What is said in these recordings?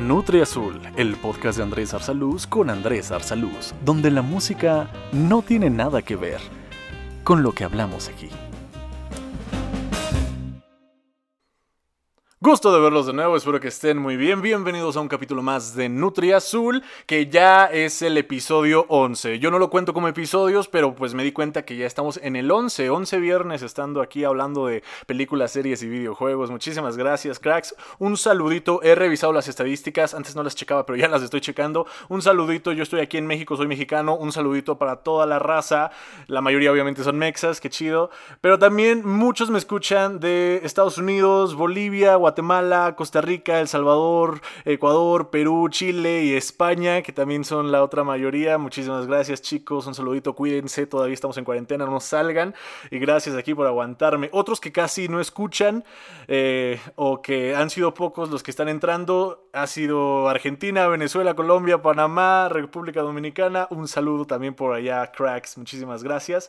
Nutri Azul, el podcast de Andrés Arsaluz con Andrés Arsaluz, donde la música no tiene nada que ver con lo que hablamos aquí. Gusto de verlos de nuevo, espero que estén muy bien. Bienvenidos a un capítulo más de Nutri Azul, que ya es el episodio 11. Yo no lo cuento como episodios, pero pues me di cuenta que ya estamos en el 11, 11 viernes estando aquí hablando de películas, series y videojuegos. Muchísimas gracias, cracks. Un saludito, he revisado las estadísticas, antes no las checaba, pero ya las estoy checando. Un saludito, yo estoy aquí en México, soy mexicano. Un saludito para toda la raza. La mayoría obviamente son mexas, qué chido. Pero también muchos me escuchan de Estados Unidos, Bolivia, Guatemala. Guatemala, Costa Rica, El Salvador, Ecuador, Perú, Chile y España, que también son la otra mayoría. Muchísimas gracias chicos, un saludito, cuídense, todavía estamos en cuarentena, no salgan. Y gracias aquí por aguantarme. Otros que casi no escuchan eh, o que han sido pocos los que están entrando, ha sido Argentina, Venezuela, Colombia, Panamá, República Dominicana. Un saludo también por allá, cracks, muchísimas gracias.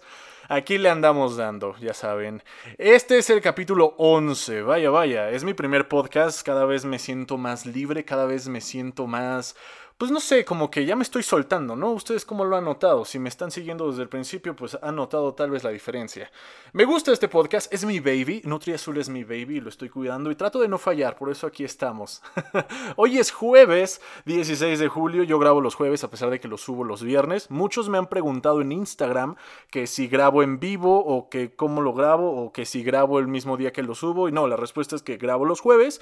Aquí le andamos dando, ya saben. Este es el capítulo 11, vaya, vaya, es mi primer podcast, cada vez me siento más libre, cada vez me siento más pues no sé, como que ya me estoy soltando, ¿no? Ustedes cómo lo han notado. Si me están siguiendo desde el principio, pues han notado tal vez la diferencia. Me gusta este podcast, es mi baby, Nutri Azul es mi baby, lo estoy cuidando y trato de no fallar, por eso aquí estamos. Hoy es jueves 16 de julio, yo grabo los jueves a pesar de que los subo los viernes. Muchos me han preguntado en Instagram que si grabo en vivo o que cómo lo grabo o que si grabo el mismo día que lo subo y no, la respuesta es que grabo los jueves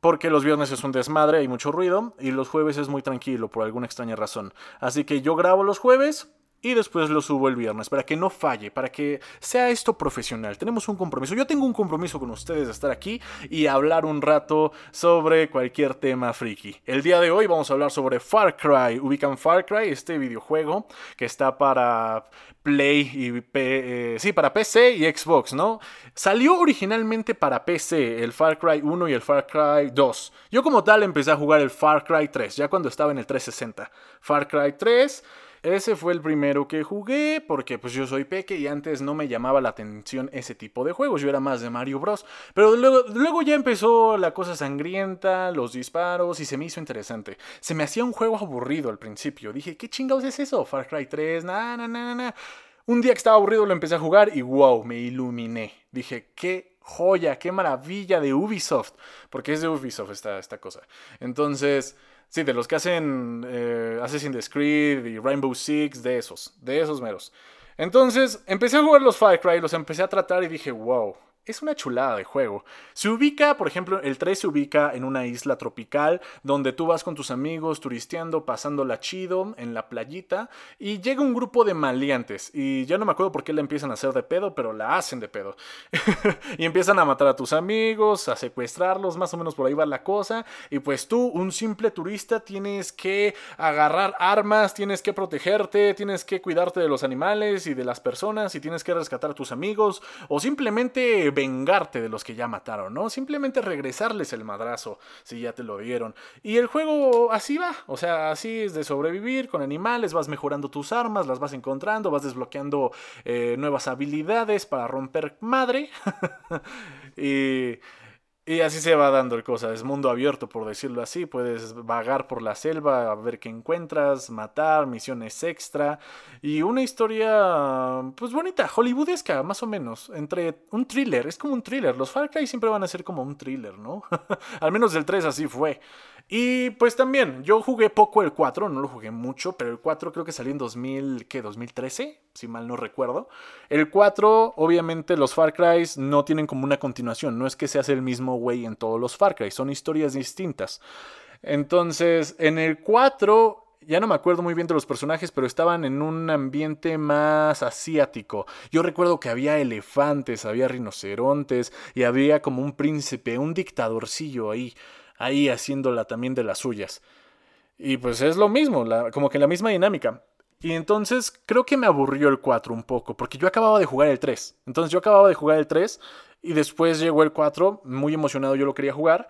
porque los viernes es un desmadre, hay mucho ruido, y los jueves es muy tranquilo por alguna extraña razón. Así que yo grabo los jueves, y después lo subo el viernes para que no falle, para que sea esto profesional. Tenemos un compromiso. Yo tengo un compromiso con ustedes de estar aquí y hablar un rato sobre cualquier tema friki. El día de hoy vamos a hablar sobre Far Cry. Ubican Far Cry, este videojuego que está para Play y eh, sí, para PC y Xbox, ¿no? Salió originalmente para PC, el Far Cry 1 y el Far Cry 2. Yo como tal empecé a jugar el Far Cry 3, ya cuando estaba en el 360. Far Cry 3 ese fue el primero que jugué porque pues yo soy peque y antes no me llamaba la atención ese tipo de juegos, yo era más de Mario Bros. Pero luego, luego ya empezó la cosa sangrienta, los disparos y se me hizo interesante. Se me hacía un juego aburrido al principio, dije, ¿qué chingados es eso? Far Cry 3, na. Un día que estaba aburrido lo empecé a jugar y wow, me iluminé. Dije, qué joya, qué maravilla de Ubisoft. Porque es de Ubisoft esta, esta cosa. Entonces, Sí, de los que hacen eh, Assassin's Creed y Rainbow Six, de esos, de esos meros. Entonces, empecé a jugar los Far Cry, los empecé a tratar y dije, wow, es una chulada de juego. Se ubica, por ejemplo, el 3 se ubica en una isla tropical donde tú vas con tus amigos turisteando, pasándola chido en la playita y llega un grupo de maleantes y ya no me acuerdo por qué la empiezan a hacer de pedo, pero la hacen de pedo. y empiezan a matar a tus amigos, a secuestrarlos, más o menos por ahí va la cosa y pues tú, un simple turista, tienes que agarrar armas, tienes que protegerte, tienes que cuidarte de los animales y de las personas y tienes que rescatar a tus amigos o simplemente vengarte de los que ya mataron, ¿no? Simplemente regresarles el madrazo si ya te lo dieron. Y el juego así va, o sea, así es de sobrevivir con animales, vas mejorando tus armas, las vas encontrando, vas desbloqueando eh, nuevas habilidades para romper madre. y y así se va dando el cosa, es mundo abierto por decirlo así, puedes vagar por la selva a ver qué encuentras, matar, misiones extra y una historia pues bonita, hollywoodesca más o menos, entre un thriller, es como un thriller, los Far Cry siempre van a ser como un thriller, ¿no? Al menos del 3 así fue. Y pues también, yo jugué poco el 4, no lo jugué mucho, pero el 4 creo que salió en 2000, ¿qué? 2013, si mal no recuerdo. El 4, obviamente los Far Cry no tienen como una continuación, no es que se hace el mismo güey en todos los Far Cry, son historias distintas. Entonces, en el 4 ya no me acuerdo muy bien de los personajes, pero estaban en un ambiente más asiático. Yo recuerdo que había elefantes, había rinocerontes y había como un príncipe, un dictadorcillo ahí ahí haciéndola también de las suyas. Y pues es lo mismo, como que la misma dinámica. Y entonces creo que me aburrió el 4 un poco, porque yo acababa de jugar el 3. Entonces yo acababa de jugar el 3 y después llegó el 4, muy emocionado yo lo quería jugar,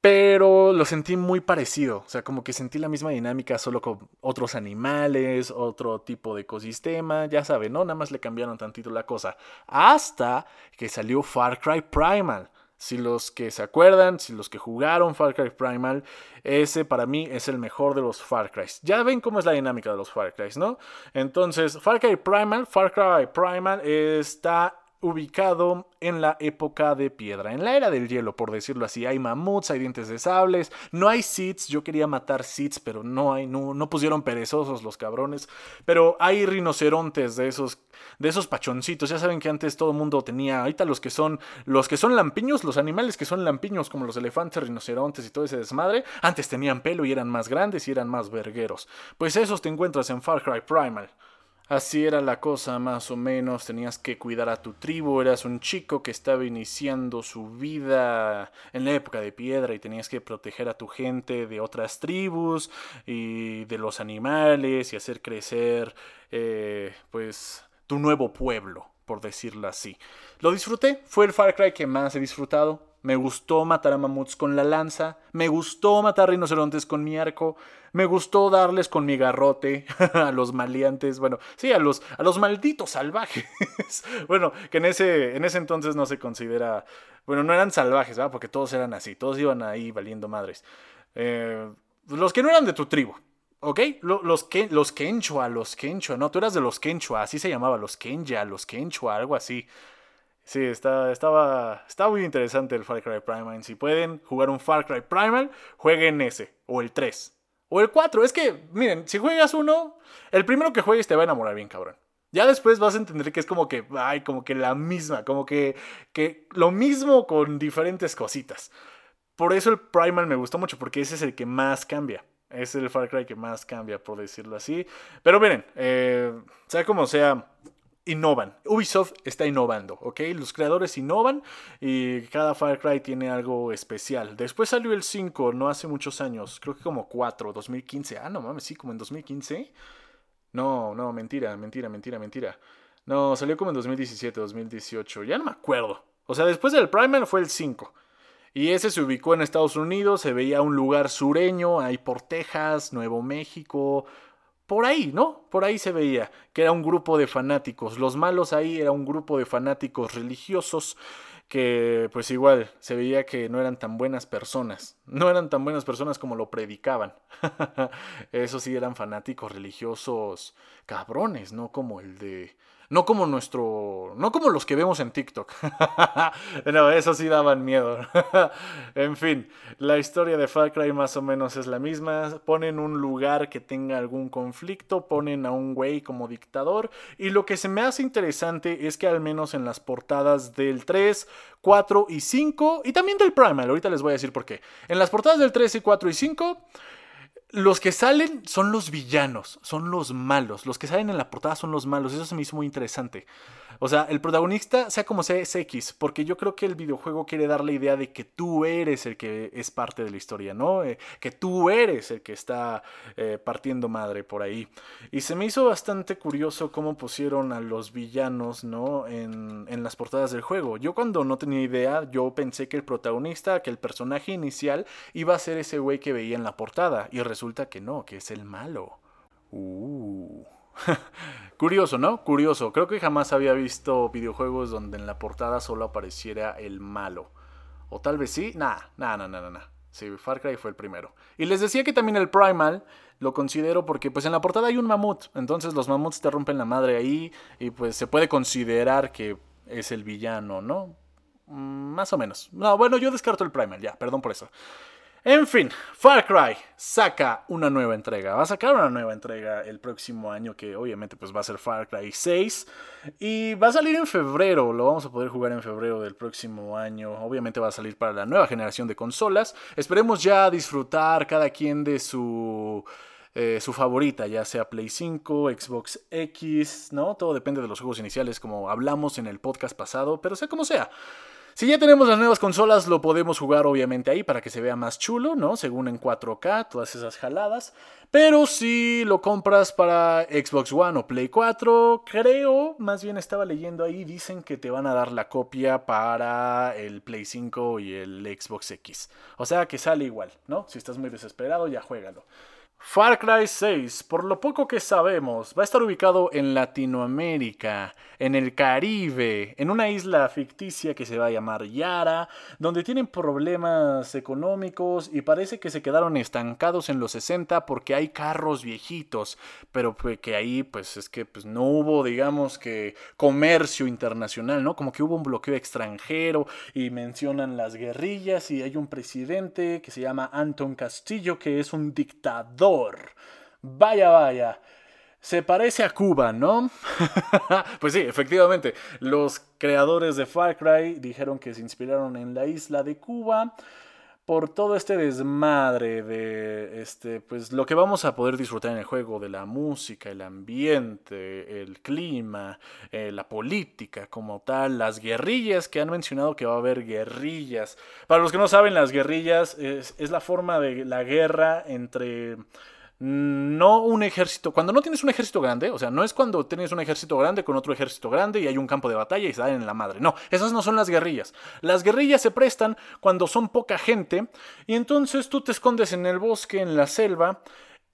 pero lo sentí muy parecido. O sea, como que sentí la misma dinámica, solo con otros animales, otro tipo de ecosistema, ya saben, ¿no? Nada más le cambiaron tantito la cosa. Hasta que salió Far Cry Primal. Si los que se acuerdan, si los que jugaron Far Cry Primal, ese para mí es el mejor de los Far Cry. Ya ven cómo es la dinámica de los Far Cry, ¿no? Entonces, Far Cry Primal, Far Cry Primal está ubicado en la época de piedra, en la era del hielo, por decirlo así. Hay mamuts, hay dientes de sables, no hay seeds. Yo quería matar seeds, pero no hay, no, no pusieron perezosos los cabrones. Pero hay rinocerontes de esos, de esos pachoncitos. Ya saben que antes todo el mundo tenía, ahorita los que son, los que son lampiños, los animales que son lampiños, como los elefantes, rinocerontes y todo ese desmadre, antes tenían pelo y eran más grandes y eran más vergueros. Pues esos te encuentras en Far Cry Primal. Así era la cosa más o menos, tenías que cuidar a tu tribu, eras un chico que estaba iniciando su vida en la época de piedra y tenías que proteger a tu gente de otras tribus y de los animales y hacer crecer eh, pues tu nuevo pueblo, por decirlo así. Lo disfruté, fue el Far Cry que más he disfrutado, me gustó matar a mamuts con la lanza. Me gustó matar rinocerontes con mi arco. Me gustó darles con mi garrote a los maleantes. Bueno, sí, a los, a los malditos salvajes. bueno, que en ese, en ese entonces no se considera. Bueno, no eran salvajes, ¿verdad? Porque todos eran así. Todos iban ahí valiendo madres. Eh, los que no eran de tu tribu. ¿Ok? Los, que, los Kenchua, los no, tú eras de los Kenchua, así se llamaba, los Kenja, los Kenchua, algo así. Sí, está, estaba, está muy interesante el Far Cry Primal. Si pueden jugar un Far Cry Primal, jueguen ese, o el 3, o el 4. Es que, miren, si juegas uno, el primero que juegues te va a enamorar bien, cabrón. Ya después vas a entender que es como que, ay, como que la misma, como que, que lo mismo con diferentes cositas. Por eso el Primal me gustó mucho, porque ese es el que más cambia. Es el Far Cry que más cambia, por decirlo así. Pero miren, eh, sea como sea, innovan. Ubisoft está innovando, ¿ok? Los creadores innovan y cada Far Cry tiene algo especial. Después salió el 5, no hace muchos años, creo que como 4, 2015. Ah, no mames, sí, como en 2015. No, no, mentira, mentira, mentira, mentira. No, salió como en 2017, 2018, ya no me acuerdo. O sea, después del Primer fue el 5. Y ese se ubicó en Estados Unidos, se veía un lugar sureño, ahí por Texas, Nuevo México, por ahí, ¿no? Por ahí se veía que era un grupo de fanáticos. Los malos ahí era un grupo de fanáticos religiosos que pues igual se veía que no eran tan buenas personas. No eran tan buenas personas como lo predicaban. Eso sí eran fanáticos religiosos cabrones, no como el de no como nuestro. No como los que vemos en TikTok. no, eso sí daban miedo. en fin, la historia de Far Cry más o menos es la misma. Ponen un lugar que tenga algún conflicto, ponen a un güey como dictador. Y lo que se me hace interesante es que al menos en las portadas del 3, 4 y 5, y también del Primal, ahorita les voy a decir por qué. En las portadas del 3 y 4 y 5 los que salen son los villanos, son los malos. Los que salen en la portada son los malos. Eso se me hizo muy interesante. O sea, el protagonista, sea como sea, es X, porque yo creo que el videojuego quiere dar la idea de que tú eres el que es parte de la historia, ¿no? Eh, que tú eres el que está eh, partiendo madre por ahí. Y se me hizo bastante curioso cómo pusieron a los villanos, ¿no? En, las portadas del juego. Yo cuando no tenía idea, yo pensé que el protagonista, que el personaje inicial iba a ser ese güey que veía en la portada. Y resulta que no, que es el malo. Uh. Curioso, ¿no? Curioso. Creo que jamás había visto videojuegos donde en la portada solo apareciera el malo. O tal vez sí. Nah, nah, nah, nah, nah. Sí, Far Cry fue el primero. Y les decía que también el Primal lo considero porque pues en la portada hay un mamut. Entonces los mamuts te rompen la madre ahí y pues se puede considerar que es el villano, ¿no? Mm, más o menos. No, bueno, yo descarto el Primal, ya, perdón por eso. En fin, Far Cry saca una nueva entrega. Va a sacar una nueva entrega el próximo año que obviamente pues va a ser Far Cry 6 y va a salir en febrero. Lo vamos a poder jugar en febrero del próximo año. Obviamente va a salir para la nueva generación de consolas. Esperemos ya disfrutar cada quien de su eh, su favorita, ya sea Play 5, Xbox X, ¿no? Todo depende de los juegos iniciales como hablamos en el podcast pasado, pero sea como sea. Si ya tenemos las nuevas consolas, lo podemos jugar obviamente ahí para que se vea más chulo, ¿no? Según en 4K, todas esas jaladas. Pero si lo compras para Xbox One o Play 4, creo, más bien estaba leyendo ahí, dicen que te van a dar la copia para el Play 5 y el Xbox X. O sea que sale igual, ¿no? Si estás muy desesperado, ya juégalo. Far Cry 6, por lo poco que sabemos, va a estar ubicado en Latinoamérica, en el Caribe, en una isla ficticia que se va a llamar Yara, donde tienen problemas económicos y parece que se quedaron estancados en los 60 porque hay carros viejitos, pero que ahí pues es que pues, no hubo digamos que comercio internacional, ¿no? Como que hubo un bloqueo extranjero y mencionan las guerrillas y hay un presidente que se llama Anton Castillo que es un dictador Vaya, vaya. Se parece a Cuba, ¿no? pues sí, efectivamente. Los creadores de Far Cry dijeron que se inspiraron en la isla de Cuba por todo este desmadre de este pues lo que vamos a poder disfrutar en el juego de la música, el ambiente, el clima, eh, la política como tal, las guerrillas que han mencionado que va a haber guerrillas. Para los que no saben, las guerrillas es, es la forma de la guerra entre no un ejército, cuando no tienes un ejército grande, o sea, no es cuando tienes un ejército grande con otro ejército grande y hay un campo de batalla y se dan en la madre. No, esas no son las guerrillas. Las guerrillas se prestan cuando son poca gente y entonces tú te escondes en el bosque, en la selva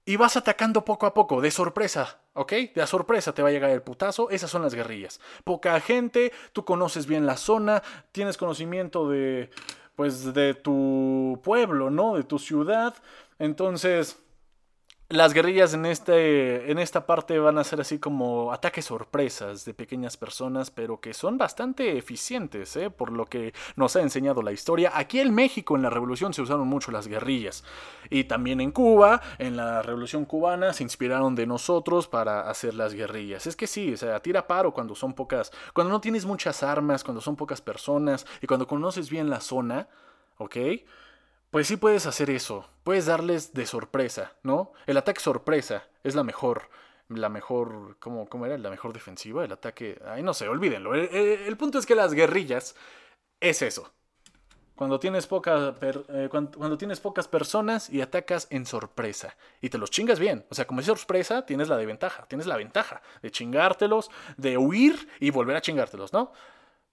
y vas atacando poco a poco, de sorpresa, ¿ok? De a sorpresa te va a llegar el putazo, esas son las guerrillas. Poca gente, tú conoces bien la zona, tienes conocimiento de, pues, de tu pueblo, ¿no? De tu ciudad, entonces las guerrillas en, este, en esta parte van a ser así como ataques sorpresas de pequeñas personas, pero que son bastante eficientes, ¿eh? por lo que nos ha enseñado la historia. Aquí en México, en la Revolución, se usaron mucho las guerrillas. Y también en Cuba, en la Revolución cubana, se inspiraron de nosotros para hacer las guerrillas. Es que sí, o sea, tira paro cuando son pocas, cuando no tienes muchas armas, cuando son pocas personas y cuando conoces bien la zona, ¿ok? Pues sí puedes hacer eso, puedes darles de sorpresa, ¿no? El ataque sorpresa es la mejor, la mejor, ¿cómo, era? La mejor defensiva, el ataque, ay no sé, olvídenlo. El, punto es que las guerrillas es eso. Cuando tienes, poca eh, cuando, tienes pocas personas y atacas en sorpresa. Y te los chingas bien. O sea, como es sorpresa, tienes la de ventaja. Tienes la ventaja de chingártelos, de huir y volver a chingártelos, ¿no?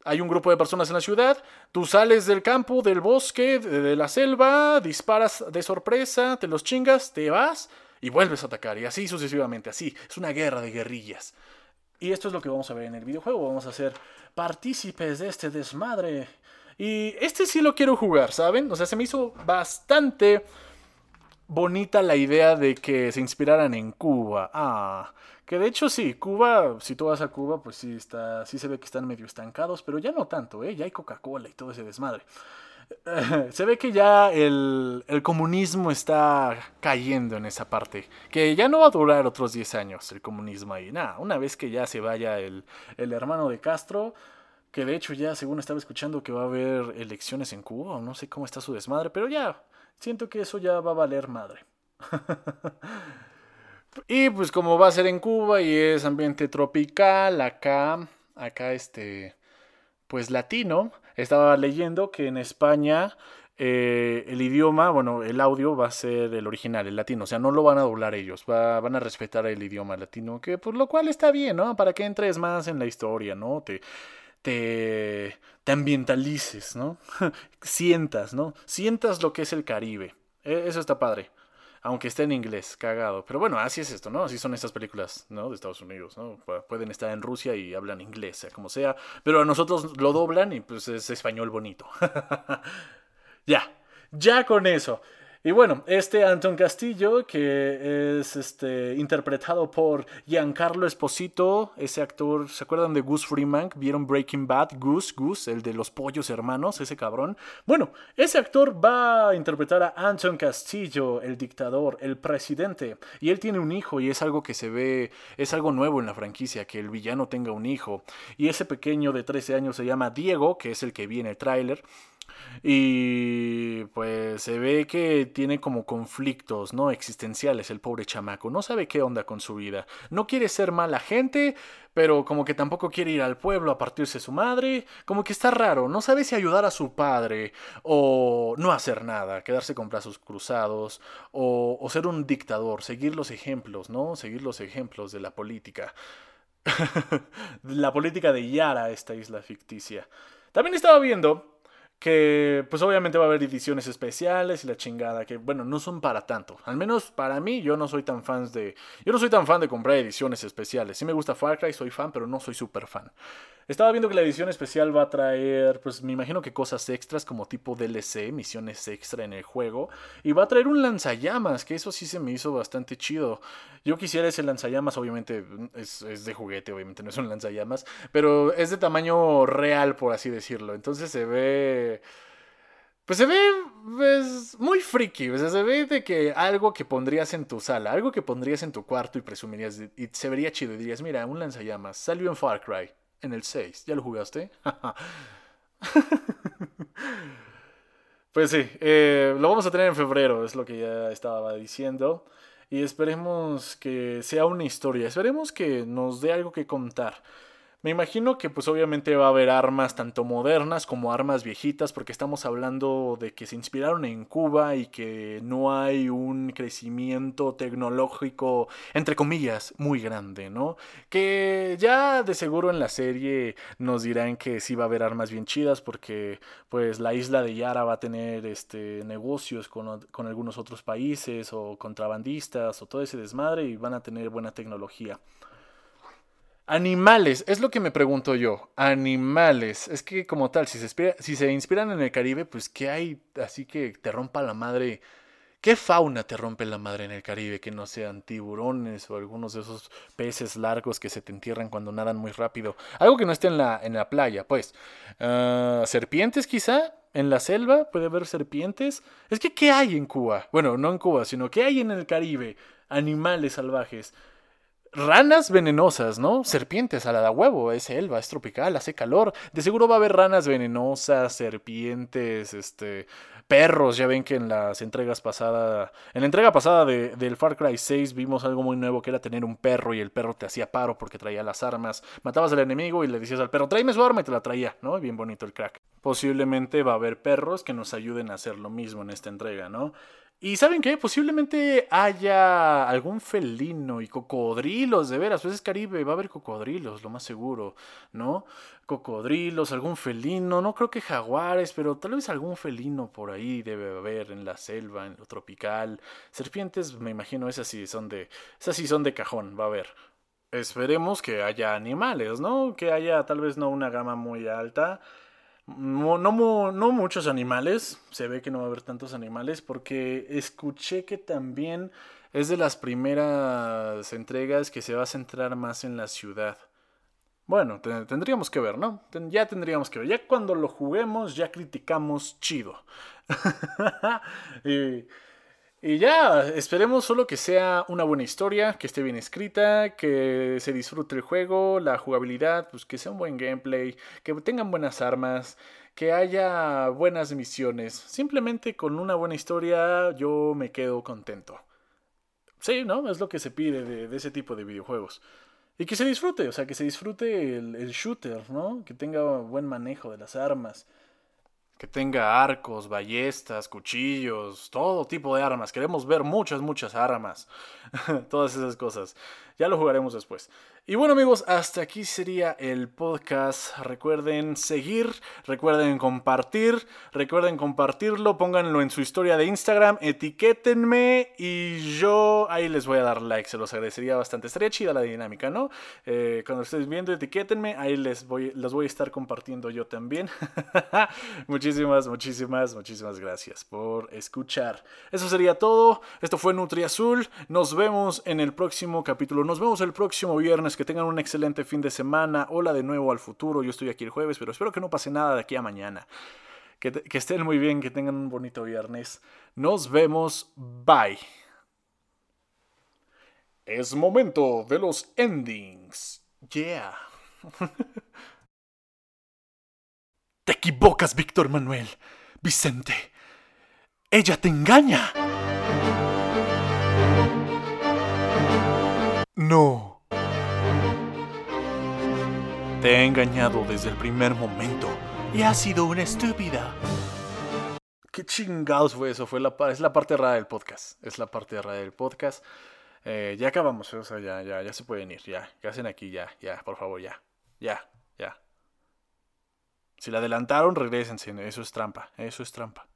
Hay un grupo de personas en la ciudad, tú sales del campo, del bosque, de, la selva, disparas de sorpresa, te los chingas, te vas y vuelves a atacar. Y así sucesivamente, así. Es una guerra de guerrillas. Y esto es lo que vamos a ver en el videojuego. Vamos a ser partícipes de este desmadre. Y este sí lo quiero jugar, ¿saben? O sea, se me hizo bastante bonita la idea de que se inspiraran en Cuba. Ah, que de hecho sí, Cuba, si tú vas a Cuba, pues sí está, sí se ve que están medio estancados, pero ya no tanto, ¿eh? Ya hay Coca-Cola y todo ese desmadre. se ve que ya el, comunismo está cayendo en esa parte. Que ya no va a durar otros 10 años el comunismo ahí. Nada, una vez que ya se vaya el, el hermano de Castro, que de hecho ya según estaba escuchando que va a haber elecciones en Cuba, o no sé cómo está su desmadre, pero ya, siento que eso ya va a valer madre. Y pues como va a ser en Cuba y es ambiente tropical, acá, acá este, pues latino, estaba leyendo que en España eh, el idioma, bueno, el audio va a ser el original, el latino, o sea, no lo van a doblar ellos, van a respetar el idioma latino, que por lo cual está bien, ¿no? Para que entres más en la historia, ¿no? Te, te, ambientalices, ¿no? Sientas, ¿no? Sientas lo que es el Caribe. E, eso está padre aunque esté en inglés, cagado. Pero bueno, así es esto, ¿no? Así son estas películas, ¿no? De Estados Unidos, ¿no? Pueden estar en Rusia y hablan inglés, sea como sea. Pero a nosotros lo doblan y pues es español bonito. ya, ya con eso. Y bueno, este Anton Castillo, que es este, interpretado por Giancarlo Esposito, ese actor, ¿se acuerdan de Gus Freeman? ¿Vieron Breaking Bad? Gus, Gus, el de los pollos hermanos, ese cabrón. Bueno, ese actor va a interpretar a Anton Castillo, el dictador, el presidente. Y él tiene un hijo y es algo que se ve, es algo nuevo en la franquicia, que el villano tenga un hijo. Y ese pequeño de 13 años se llama Diego, que es el que viene el tráiler. Y pues se ve que tiene como conflictos, ¿no? Existenciales el pobre chamaco. No sabe qué onda con su vida. No quiere ser mala gente, pero como que tampoco quiere ir al pueblo a partirse su madre. Como que está raro. No sabe si ayudar a su padre o no hacer nada, quedarse con brazos cruzados o, o ser un dictador, seguir los ejemplos, ¿no? Seguir los ejemplos de la política. la política de Yara, esta isla ficticia. También estaba viendo que pues obviamente va a haber ediciones especiales y la chingada que bueno no son para tanto. Al menos para mí yo no soy tan fan de yo no soy tan fan de comprar ediciones especiales. Sí me gusta Far Cry soy fan pero no soy súper fan. Estaba viendo que la edición especial va a traer pues me imagino que cosas extras como tipo DLC misiones extra en el juego y va a traer un lanzallamas que eso sí se me hizo bastante chido. Yo quisiera ese lanzallamas obviamente es, es de juguete obviamente no es un lanzallamas pero es de tamaño real por así decirlo. Entonces se ve pues se ve pues, muy friki, se ve de que algo que pondrías en tu sala, algo que pondrías en tu cuarto y presumirías, y se vería chido y dirías, mira, un lanzallamas, salió en Far Cry, en el 6, ¿ya lo jugaste? pues sí, eh, lo vamos a tener en febrero, es lo que ya estaba diciendo, y esperemos que sea una historia, esperemos que nos dé algo que contar. Me imagino que pues obviamente va a haber armas tanto modernas como armas viejitas porque estamos hablando de que se inspiraron en Cuba y que no hay un crecimiento tecnológico entre comillas muy grande, ¿no? Que ya de seguro en la serie nos dirán que sí va a haber armas bien chidas porque pues la isla de Yara va a tener este negocios con, con algunos otros países o contrabandistas o todo ese desmadre y van a tener buena tecnología. Animales, es lo que me pregunto yo. Animales. Es que como tal, si se, inspiran en el Caribe, pues ¿qué hay así que te rompa la madre? ¿Qué fauna te rompe la madre en el Caribe? Que no sean tiburones o algunos de esos peces largos que se te entierran cuando nadan muy rápido. Algo que no esté en la, en la playa, pues. Ah, serpientes quizá. En la selva puede haber serpientes. Es que ¿qué hay en Cuba? Bueno, no en Cuba, sino ¿qué hay en el Caribe? Animales salvajes ranas venenosas, ¿no? Serpientes a la huevo, es selva, es tropical, hace calor. De seguro va a haber ranas venenosas, serpientes, este, perros. Ya ven que en las entregas pasadas, en la entrega pasada de, del Far Cry 6 vimos algo muy nuevo que era tener un perro y el perro te hacía paro porque traía las armas. Matabas al enemigo y le decías al perro, tráeme su arma y te la traía, ¿no? Bien bonito el crack. Posiblemente va a haber perros que nos ayuden a hacer lo mismo en esta entrega, ¿no? Y ¿saben qué? Posiblemente haya algún felino y cocodrilos, de veras, pues es Caribe, va a haber cocodrilos, lo más seguro, ¿no? Cocodrilos, algún felino, no creo que jaguares, pero tal vez algún felino por ahí debe haber en la selva, en lo tropical. Serpientes, me imagino, esas sí son de, esas sí son de cajón, va a haber. Esperemos que haya animales, ¿no? Que haya tal vez no una gama muy alta, no, no, muchos animales, se ve que no va a haber tantos animales, porque escuché que también es de las primeras entregas que se va a centrar más en la ciudad. Bueno, tendríamos que ver, ¿no? ya tendríamos que ver. Ya cuando lo juguemos, ya criticamos chido. y y ya, esperemos solo que sea una buena historia, que esté bien escrita, que se disfrute el juego, la jugabilidad, pues que sea un buen gameplay, que tengan buenas armas, que haya buenas misiones. Simplemente con una buena historia yo me quedo contento. Sí, ¿no? Es lo que se pide de, ese tipo de videojuegos. Y que se disfrute, o sea, que se disfrute el, el shooter, ¿no? Que tenga buen manejo de las armas que tenga arcos, ballestas, cuchillos, todo tipo de armas. Queremos ver muchas, muchas armas. Todas esas cosas. Ya lo jugaremos después. Y bueno amigos, hasta aquí sería el podcast. Recuerden seguir, recuerden compartir, recuerden compartirlo, pónganlo en su historia de Instagram, etiquétenme y yo ahí les voy a dar like, se los agradecería bastante. Estaría chida la dinámica, ¿no? Eh, cuando estés viendo, etiquétenme, ahí les voy, los voy a estar compartiendo yo también. muchísimas, muchísimas, muchísimas gracias por escuchar. Eso sería todo. Esto fue Nutri Azul. Nos vemos en el próximo capítulo. Nos vemos el próximo viernes que tengan un excelente fin de semana. Hola de nuevo al futuro. Yo estoy aquí el jueves, pero espero que no pase nada de aquí a mañana. Que, estén muy bien, que tengan un bonito viernes. Nos vemos. Bye. Es momento de los endings. Yeah. Te equivocas, Víctor Manuel. Vicente. Ella te engaña. No. Te he engañado desde el primer momento y has sido una estúpida. ¿Qué chingados fue eso? Fue la, es la parte rara del podcast. Es la parte rara del podcast. Eh, ya acabamos, o sea, ya, ya, ya se pueden ir, ya. ¿Qué hacen aquí? Ya, ya, por favor, ya. Ya, ya. Si la adelantaron, regresense. Eso es trampa. Eso es trampa.